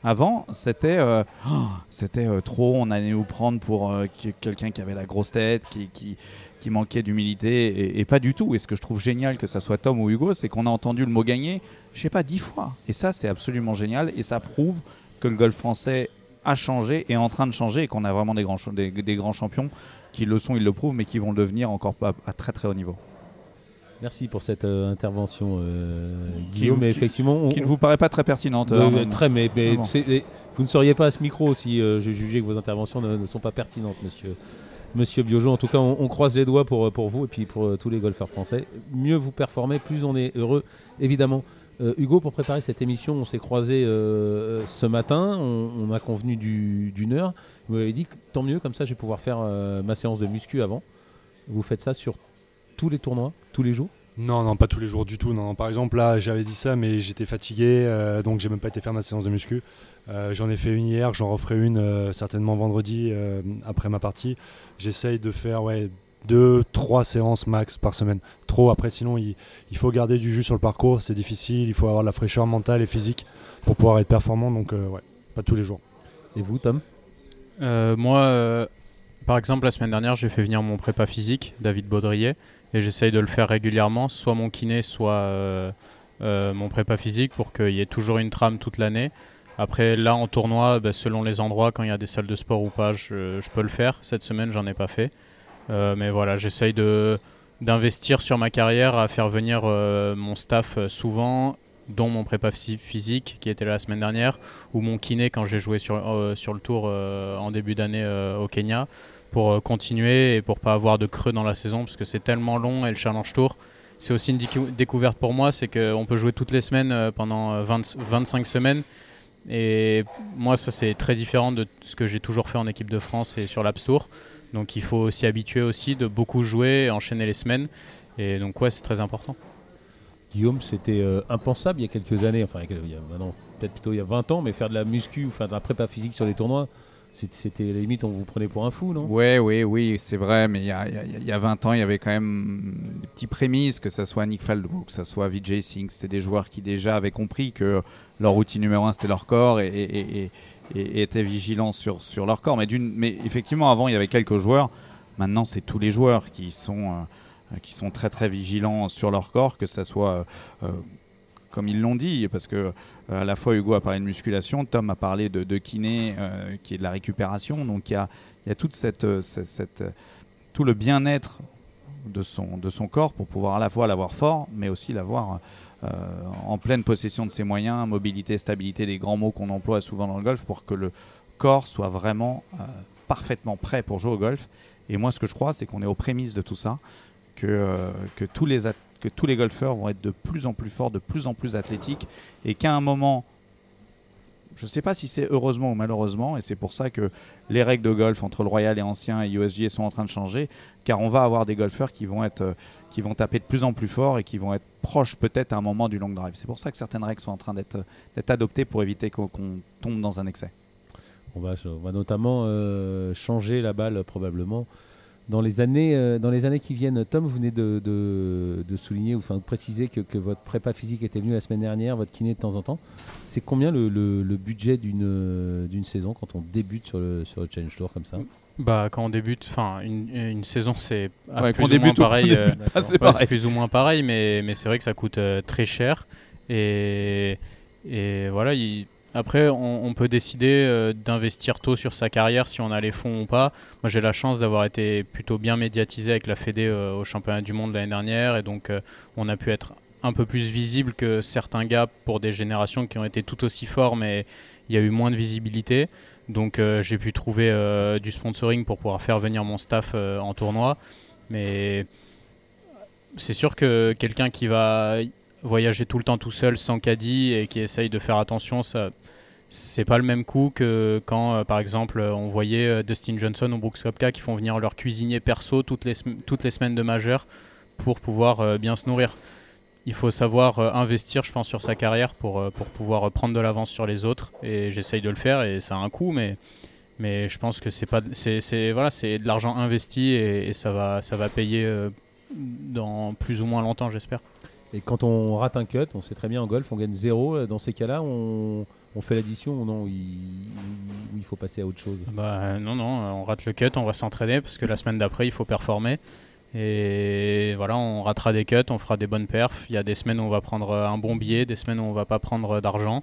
Speaker 3: Avant, c'était euh, oh, euh, trop, on allait nous prendre pour euh, quelqu'un qui avait la grosse tête, qui, qui, qui manquait d'humilité, et, pas du tout. Et ce que je trouve génial, que ça soit Tom ou Hugo, c'est qu'on a entendu le mot gagner, je sais pas, dix fois. Et ça, c'est absolument génial, et ça prouve que le golf français a changé, est en train de changer, et qu'on a vraiment des grands, des, grands champions qui le sont, ils le prouvent, mais qui vont le devenir encore à très très haut niveau.
Speaker 1: Merci pour cette euh, intervention, euh, Guillaume. Qui, mais effectivement,
Speaker 3: qui ne vous paraît pas très pertinente.
Speaker 1: Euh, très, mais, vous ne seriez pas à ce micro si je jugeais que vos interventions ne, sont pas pertinentes, monsieur. Monsieur Biojo, en tout cas, on, croise les doigts pour, pour vous et puis pour tous les golfeurs français. Mieux vous performez, plus on est heureux, évidemment. Hugo, pour préparer cette émission, on s'est croisé ce matin, on, a convenu d'une heure. Vous m'avez dit tant mieux, comme ça je vais pouvoir faire ma séance de muscu avant. Vous faites ça sur tous les tournois, tous les jours
Speaker 4: non, non, pas tous les jours du tout. Non, Par exemple, là, j'avais dit ça, mais j'étais fatigué, euh, donc j'ai même pas été faire ma séance de muscu. Euh, j'en ai fait une hier, j'en referai une euh, certainement vendredi après ma partie. J'essaye de faire ouais, deux, trois séances max par semaine. Trop, après, sinon, il, faut garder du jus sur le parcours, c'est difficile, il faut avoir la fraîcheur mentale et physique pour pouvoir être performant, donc ouais, pas tous les jours.
Speaker 1: Et vous, Tom?
Speaker 2: Moi, par exemple, la semaine dernière, j'ai fait venir mon prépa physique, David Baudrier et j'essaye de le faire régulièrement, soit mon kiné, soit euh, euh, mon prépa physique pour qu'il y ait toujours une trame toute l'année. Après, là en tournoi, bah, selon les endroits, quand il y a des salles de sport ou pas, je, peux le faire. Cette semaine, j'en ai pas fait. Euh, mais voilà, j'essaye d'investir sur ma carrière à faire venir mon staff souvent, dont mon prépa physique qui était là la semaine dernière, ou mon kiné quand j'ai joué sur, sur le tour en début d'année au Kenya pour euh, continuer et pour pas avoir de creux dans la saison parce que c'est tellement long et le Challenge Tour. C'est aussi une découverte pour moi c'est qu'on peut jouer toutes les semaines euh, pendant 25 euh, semaines. Et moi ça c'est très différent de ce que j'ai toujours fait en équipe de France et sur l'App Tour. Donc il faut s'y habituer aussi de beaucoup jouer enchaîner les semaines. Et donc ouais c'est très important.
Speaker 1: Guillaume c'était impensable il y a quelques années enfin il y a maintenant peut-être plutôt il y a 20 ans mais faire de la muscu ou faire de la prépa physique sur les tournois c'était limite, on vous prenait pour un fou, non?
Speaker 3: Oui, oui, oui, c'est vrai, mais il y a, y a, 20 ans, il y avait quand même des petits prémices, que ce soit Nick Faldo, que ce soit Vijay Singh, c'était des joueurs qui déjà avaient compris que leur outil numéro un, c'était leur corps et, étaient vigilants sur, sur leur corps. Mais, mais effectivement, avant, il y avait quelques joueurs. Maintenant, c'est tous les joueurs qui sont, euh, qui sont très très vigilants sur leur corps, que ce soit euh, comme ils l'ont dit, parce que euh, à la fois Hugo a parlé de musculation, Tom a parlé de, kiné, euh, qui est de la récupération. Donc il y a, euh, tout le bien-être de son, de corps pour pouvoir à la fois l'avoir fort, mais aussi l'avoir en pleine possession de ses moyens, mobilité, stabilité, des grands mots qu'on emploie souvent dans le golf, pour que le corps soit vraiment parfaitement prêt pour jouer au golf. Et moi, ce que je crois, c'est qu'on est aux prémices de tout ça que, tous les que tous les golfeurs vont être de plus en plus forts, de plus en plus athlétiques, et qu'à un moment, je ne sais pas si c'est heureusement ou malheureusement, et c'est pour ça que les règles de golf entre le Royal et Ancien et USG sont en train de changer, car on va avoir des golfeurs qui vont, être, qui vont taper de plus en plus fort et qui vont être proches peut-être à un moment du long drive. C'est pour ça que certaines règles sont en train d'être adoptées pour éviter qu'on tombe dans un excès.
Speaker 1: On va, on va notamment euh, changer la balle probablement dans les années, euh, dans les années qui viennent, Tom, vous venez de, de, souligner, ou enfin de préciser que, que, votre prépa physique était venu la semaine dernière, votre kiné de temps en temps. C'est combien le, le, budget d'une d'une saison quand on débute sur le, sur le Challenge Tour comme ça?
Speaker 2: Bah, quand on débute, enfin une, une, saison c'est plus, ou moins pareil, euh, c'est plus ou moins pareil, mais, mais c'est vrai que ça coûte euh, très cher. Et, et voilà, il, après, on, peut décider euh, d'investir tôt sur sa carrière si on a les fonds ou pas. Moi, j'ai la chance d'avoir été plutôt bien médiatisé avec la Fédé euh, au championnat du monde l'année dernière, et donc euh, on a pu être un peu plus visible que certains gars pour des générations qui ont été tout aussi forts, mais il y a eu moins de visibilité. Donc, j'ai pu trouver du sponsoring pour pouvoir faire venir mon staff en tournoi. Mais c'est sûr que quelqu'un qui va voyager tout le temps tout seul sans caddie et qui essaye de faire attention, ça c'est pas le même coup que quand, euh, par exemple, on voyait euh, Dustin Johnson ou Brooks Koepka qui font venir leur cuisinier perso toutes les, semaines de majeur pour pouvoir euh, bien se nourrir. Il faut savoir investir, je pense, sur sa carrière pour, pour pouvoir prendre de l'avance sur les autres. Et j'essaye de le faire et ça a un coût, mais, mais je pense que c'est pas c'est voilà, de l'argent investi et, et, ça ça va payer dans plus ou moins longtemps, j'espère.
Speaker 1: Et quand on rate un cut, on sait très bien en golf, on gagne zéro. Dans ces cas-là, on, fait l'addition ou non il, il faut passer à autre chose
Speaker 2: bah, Non, non, on rate le cut, on va s'entraîner parce que la semaine d'après, il faut performer. Et voilà, on ratera des cuts, on fera des bonnes perfs. Il y a des semaines où on va prendre un bon billet, des semaines où on va pas prendre d'argent.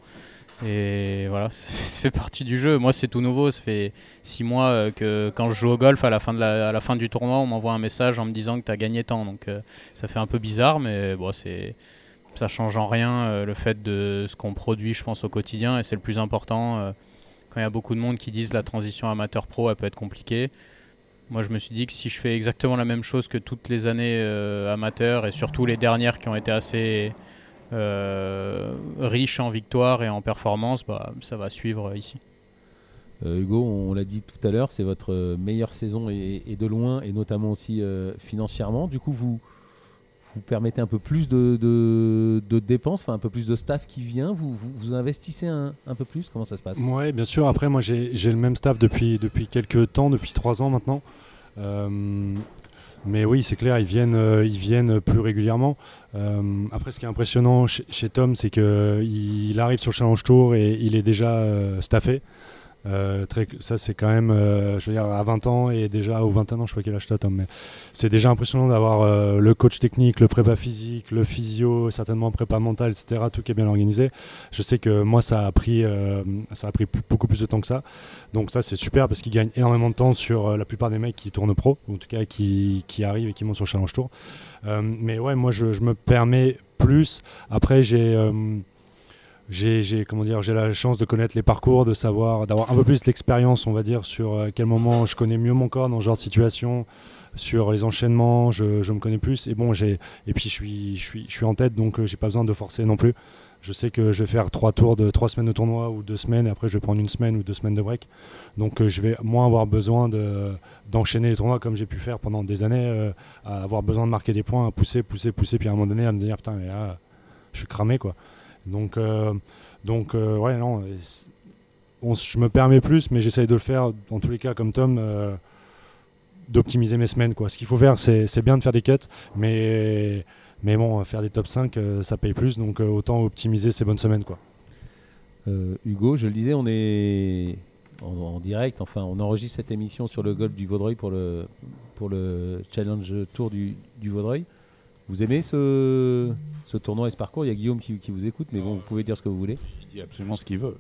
Speaker 2: Et voilà, ça fait partie du jeu. Moi, c'est tout nouveau. Ça fait six mois euh, que quand je joue au golf, à la fin, de la, à la fin du tournoi, on m'envoie un message en me disant que tu as gagné tant. Donc euh, ça fait un peu bizarre, mais bon, c'est ça change en rien euh, le fait de ce qu'on produit, je pense, au quotidien. Et c'est le plus important. quand il y a beaucoup de monde qui disent la transition amateur-pro, elle peut être compliquée. Moi, je me suis dit que si je fais exactement la même chose que toutes les années amateurs, et surtout les dernières qui ont été assez riche en victoires et en performances, bah, ça va suivre ici.
Speaker 1: Euh, Hugo, on l'a dit tout à l'heure, c'est votre meilleure saison et, de loin, et notamment aussi euh, financièrement. Du coup, vous vous permettez un peu plus de, de, dépenses, enfin un peu plus de staff qui vient. Vous, vous, investissez un, un, peu plus? Comment ça se passe?
Speaker 4: Oui, bien sûr. Après, moi, j'ai le même staff depuis depuis quelques temps, depuis trois ans maintenant. Mais oui, c'est clair, ils viennent, euh, plus régulièrement. Euh, après, ce qui est impressionnant chez, Tom, c'est qu'il arrive sur le Challenge Tour et il est déjà euh, staffé. Euh, ça, c'est quand même, euh, je veux dire, à 20 ans et déjà, ou 21 ans, je sais pas quel âge tu as, mais c'est déjà impressionnant d'avoir euh, le coach technique, le prépa physique, le physio, certainement prépa mental, etc., tout qui est bien organisé. Je sais que moi, ça a pris, ça a pris beaucoup plus de temps que ça. Donc, ça, c'est super parce qu'il gagne énormément de temps sur la plupart des mecs qui tournent pro, ou en tout cas qui, qui arrivent et qui montent sur Challenge Tour. mais ouais, moi, je, me permets plus. Après, j'ai j'ai comment dire j'ai la chance de connaître les parcours de savoir d'avoir un peu plus d'expérience on va dire sur euh, quel moment je connais mieux mon corps dans ce genre de situation sur les enchaînements je, je me connais plus. Et bon j'ai et puis je suis je suis je suis en tête donc euh, j'ai pas besoin de forcer non plus. Je sais que je vais faire trois tours de trois semaines de tournoi ou deux semaines et après je vais prendre une semaine ou deux semaines de break. Donc euh, je vais moins avoir besoin de d'enchaîner les tournois comme j'ai pu faire pendant des années à avoir besoin de marquer des points à pousser pousser pousser puis à un moment donné à me dire putain mais là je suis cramé quoi donc, euh, donc euh, ouais, non, je me permets plus, mais j'essaye de le faire, dans tous les cas, comme Tom, euh, d'optimiser mes semaines. Quoi. Ce qu'il faut faire, c'est bien de faire des cuts, mais, mais bon, faire des top 5, ça paye plus, donc autant optimiser ses bonnes semaines. Quoi.
Speaker 1: Hugo, je le disais, on est en, direct, enfin, on enregistre cette émission sur le golf du Vaudreuil pour le, pour le Challenge Tour du, du Vaudreuil. Vous aimez ce, ce tournoi et ce parcours Il y a Guillaume qui, vous écoute, mais bon, vous pouvez dire ce que vous voulez.
Speaker 3: Il dit absolument ce qu'il veut.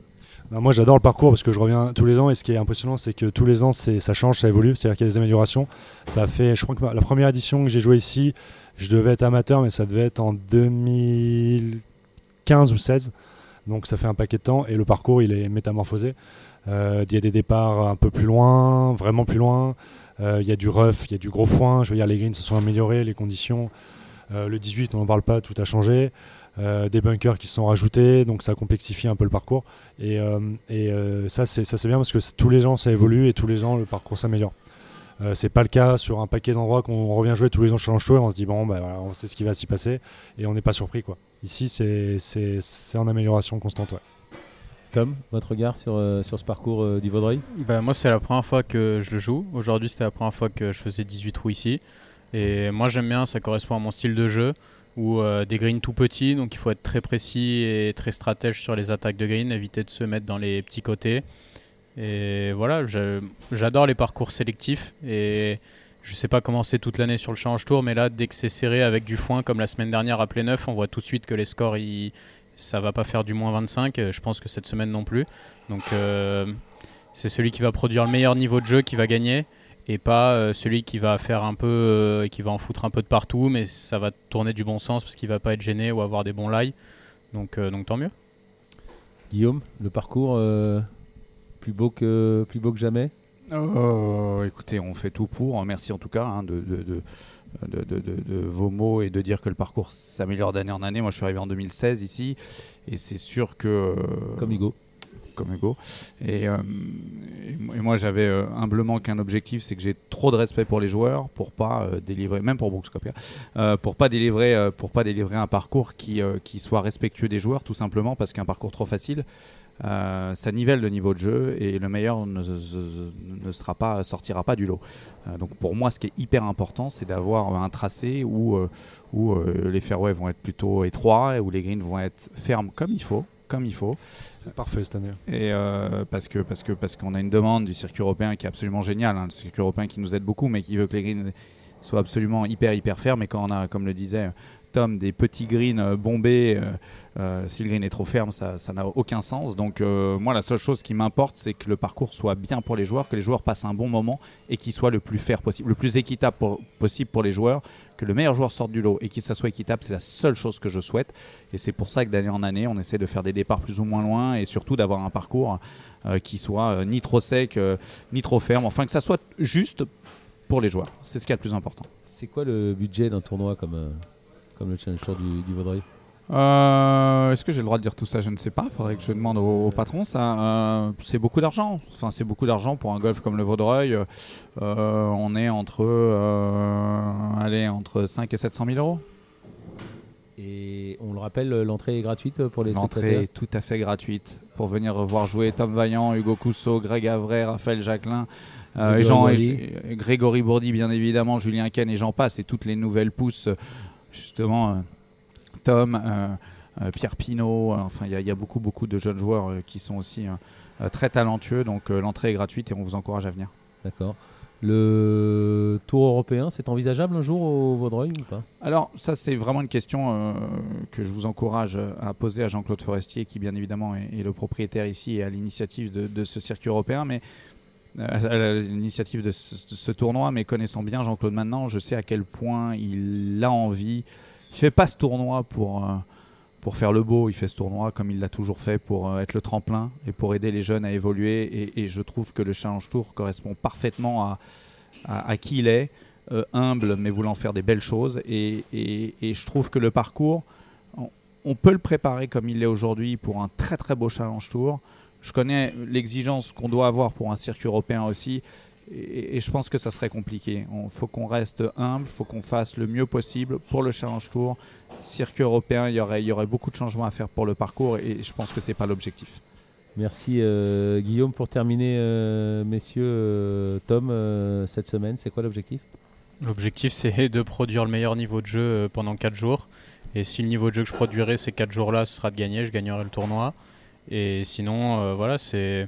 Speaker 4: moi j'adore le parcours parce que je reviens tous les ans et ce qui est impressionnant c'est que tous les ans ça change, ça évolue, c'est-à-dire qu'il y a des améliorations. Ça a fait, je crois que la première édition que j'ai joué ici, je devais être amateur mais ça devait être en 2015 ou 16, donc ça fait un paquet de temps et le parcours il est métamorphosé. Euh, il y a des départs un peu plus loin, vraiment plus loin. Euh, il y a du rough, il y a du gros foin. Je veux dire, les greens se sont améliorés, les conditions. Euh, le 18, on n'en parle pas, tout a changé. des bunkers qui sont rajoutés, donc ça complexifie un peu le parcours. Et, et ça, c'est bien parce que tous les ans, ça évolue et tous les ans, le parcours s'améliore. Euh, c'est pas le cas sur un paquet d'endroits qu'on revient jouer tous les ans Challenge Tour et on se dit bon bah, on sait ce qui va s'y passer et on n'est pas surpris quoi. Ici c'est en amélioration constante.
Speaker 1: Tom, votre regard sur, euh, sur ce parcours euh, du Vaudreuil?
Speaker 2: Bah, Moi c'est la première fois que je le joue. Aujourd'hui c'était la première fois que je faisais 18 trous ici. Et moi j'aime bien, ça correspond à mon style de jeu ou des greens tout petits, donc il faut être très précis et très stratège sur les attaques de green, éviter de se mettre dans les petits côtés. Et voilà, j'adore les parcours sélectifs. Et je sais pas comment c'est toute l'année sur le Challenge Tour, mais là, dès que c'est serré avec du foin, comme la semaine dernière à Neuf, on voit tout de suite que les scores, ils, ça va pas faire du moins 25. Je pense que cette semaine non plus. Donc, euh, c'est celui qui va produire le meilleur niveau de jeu qui va gagner. Et pas euh, celui qui va faire un peu, euh, qui va en foutre un peu de partout, mais ça va tourner du bon sens parce qu'il va pas être gêné ou avoir des bons lies. Donc, donc tant mieux.
Speaker 1: Guillaume, le parcours plus beau que, plus beau que jamais?
Speaker 3: Oh, Écoutez, on fait tout pour. Merci en tout cas hein, de, de, de, vos mots et de dire que le parcours s'améliore d'année en année. Moi, je suis arrivé en 2016 ici et c'est sûr que. Euh,
Speaker 1: comme Hugo.
Speaker 3: Comme Hugo. Et, euh, moi, j'avais euh, humblement qu'un objectif c'est que j'ai trop de respect pour les joueurs pour pas délivrer, même pour Brooks pour pas délivrer, pour pas délivrer un parcours qui, soit respectueux des joueurs, tout simplement parce qu'un parcours trop facile, euh, ça nivelle le niveau de jeu et le meilleur ne, sera pas, sortira pas du lot. Euh, donc pour moi, ce qui est hyper important, c'est d'avoir un tracé où, euh, où les fairways vont être plutôt étroits et où les greens vont être fermes comme il faut. Comme il faut.
Speaker 4: C'est parfait cette année.
Speaker 3: Et parce que parce que parce qu'on a une demande du circuit européen qui est absolument géniale, hein, le circuit européen qui nous aide beaucoup, mais qui veut que les greens soient absolument hyper hyper fermes. Et quand on a, comme le disait des petits greens euh, bombés, euh, euh, si le green est trop ferme, ça n'a aucun sens. Donc moi, la seule chose qui m'importe, c'est que le parcours soit bien pour les joueurs, que les joueurs passent un bon moment et qu'il soit le plus fair possible, le plus équitable possible pour les joueurs, que le meilleur joueur sorte du lot et qu'il ça soit équitable, c'est la seule chose que je souhaite. Et c'est pour ça que d'année en année, on essaie de faire des départs plus ou moins loin et surtout d'avoir un parcours qui soit ni trop sec, ni trop ferme, enfin que ça soit juste pour les joueurs. C'est ce qui est le plus important.
Speaker 1: C'est quoi le budget d'un tournoi comme comme le Challenge Tour du, du Vaudreuil
Speaker 3: euh, Est-ce que j'ai le droit de dire tout ça? Je ne sais pas. Il faudrait que je demande au, patron. Ça, euh, c'est beaucoup d'argent. Enfin, c'est beaucoup d'argent pour un golf comme le Vaudreuil. Euh, on est entre, allez, entre 5 et 700 000 euros.
Speaker 1: Et on le rappelle, l'entrée est gratuite pour les
Speaker 3: L'entrée est tout à fait gratuite pour venir voir jouer Tom Vaillant, Hugo Cousseau, Greg Avray, Raphaël Jacquelin. Jean, Grégory Bourdi, bien évidemment, Julien Ken et j'en passe, et toutes les nouvelles pousses justement euh, Tom, euh, euh, Pierre Pinault, enfin il y, a beaucoup beaucoup de jeunes joueurs qui sont aussi très talentueux, donc l'entrée est gratuite et on vous encourage à venir.
Speaker 1: D'accord. Le Tour européen, c'est envisageable un jour au Vaudreuil ou pas?
Speaker 3: Alors ça c'est vraiment une question que je vous encourage à poser à Jean-Claude Forestier qui bien évidemment est, le propriétaire ici et à l'initiative de, ce circuit européen. Mais à l'initiative de, ce tournoi, mais connaissant bien Jean-Claude maintenant, je sais à quel point il a envie. Il fait pas ce tournoi pour, euh, pour faire le beau, il fait ce tournoi comme il l'a toujours fait pour euh, être le tremplin et pour aider les jeunes à évoluer. Et, je trouve que le Challenge Tour correspond parfaitement à, à, qui il est, euh, humble mais voulant faire des belles choses. Et, et je trouve que le parcours, on, on peut le préparer comme il l'est aujourd'hui pour un très très beau Challenge Tour je connais l'exigence qu'on doit avoir pour un circuit européen aussi. Et, je pense que ça serait compliqué. Il faut qu'on reste humble, il faut qu'on fasse le mieux possible pour le Challenge Tour. Circuit européen, il y aurait, il y aurait beaucoup de changements à faire pour le parcours et je pense que ce n'est pas l'objectif.
Speaker 1: Merci euh, Guillaume. Pour terminer, euh, messieurs, euh, Tom, cette semaine, c'est quoi l'objectif?
Speaker 2: L'objectif, c'est de produire le meilleur niveau de jeu pendant 4 jours. Et si le niveau de jeu que je produirai ces 4 jours-là, ce sera de gagner, je gagnerai le tournoi. Et sinon, euh, voilà, c'est.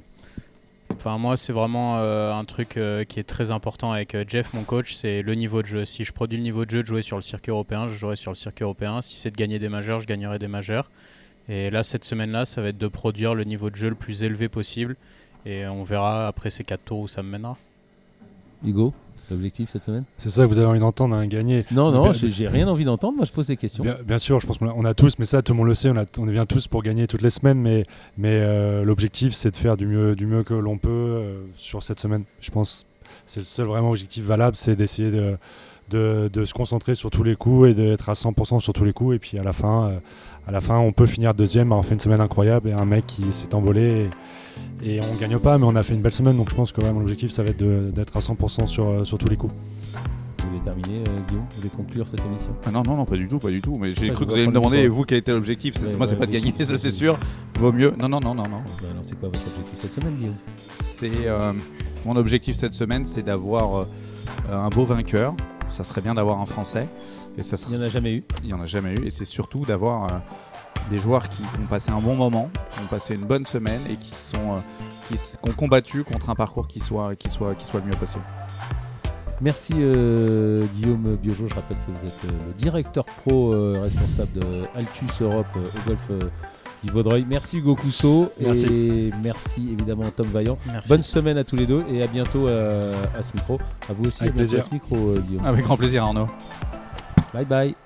Speaker 2: Enfin, moi, c'est vraiment euh, un truc euh, qui est très important avec Jeff, mon coach, c'est le niveau de jeu. Si je produis le niveau de jeu de jouer sur le circuit européen, je jouerai sur le circuit européen. Si c'est de gagner des majeurs, je gagnerai des majeurs. Et là, cette semaine-là, ça va être de produire le niveau de jeu le plus élevé possible. Et on verra après ces quatre tours où ça me mènera.
Speaker 1: Hugo? L'objectif cette semaine
Speaker 4: C'est ça que vous avez envie d'entendre, un gagner.
Speaker 1: Non, non, j'ai rien envie d'entendre. Moi, je pose des questions.
Speaker 4: Bien, bien sûr, je pense qu'on a, on a tous, mais ça tout le monde le sait, on, a, on vient tous pour gagner toutes les semaines, mais, mais euh, l'objectif c'est de faire du mieux, du mieux que l'on peut euh, sur cette semaine. Je pense que c'est le seul vraiment objectif valable, c'est d'essayer de, de, de se concentrer sur tous les coups et d'être à 100% sur tous les coups. Et puis à la fin, euh, à la fin on peut finir deuxième, avoir fait une semaine incroyable et un mec qui s'est envolé. Et, et on gagne pas, mais on a fait une belle semaine, donc je pense que ouais, mon objectif ça va être d'être à 100% sur, euh, sur tous les coups.
Speaker 1: Vous voulez terminer, euh, Guillaume? Vous voulez conclure cette émission?
Speaker 3: Ah non, non, non, pas du tout, pas du tout. Mais j'ai cru que vous allez me demander, vous, quel était l'objectif
Speaker 1: Ouais,
Speaker 3: Moi, c'est pas de gagner, ça c'est
Speaker 1: c'est-
Speaker 3: sûr. Vaut mieux. Non, non, non, non, non.
Speaker 1: Bah, alors, c'est quoi votre objectif cette semaine, Guillaume?
Speaker 3: C'est euh, mon objectif cette semaine, c'est d'avoir euh, un beau vainqueur. Ça serait bien d'avoir un Français. Et ça
Speaker 1: Il n'y en a jamais eu.
Speaker 3: il y en a jamais eu. Et c'est surtout d'avoir euh, des joueurs qui ont passé un bon moment, qui ont passé une bonne semaine et qui sont euh, qui, ont combattu contre un parcours qui soit qui soit qui soit le mieux possible.
Speaker 1: Merci euh, Guillaume Biojo. Je rappelle que vous êtes euh, le directeur pro euh, responsable de Altus Europe euh, au golf euh, du Vaudreuil. Merci Hugo Cousseau
Speaker 4: Merci.
Speaker 1: et merci évidemment Tom Vaillant.
Speaker 2: Merci.
Speaker 1: Bonne semaine à tous les deux et à bientôt à ce micro. À vous aussi,
Speaker 4: Avec
Speaker 1: à bientôt à ce micro, Guillaume.
Speaker 3: Avec grand plaisir, Arnaud.
Speaker 1: Bye bye.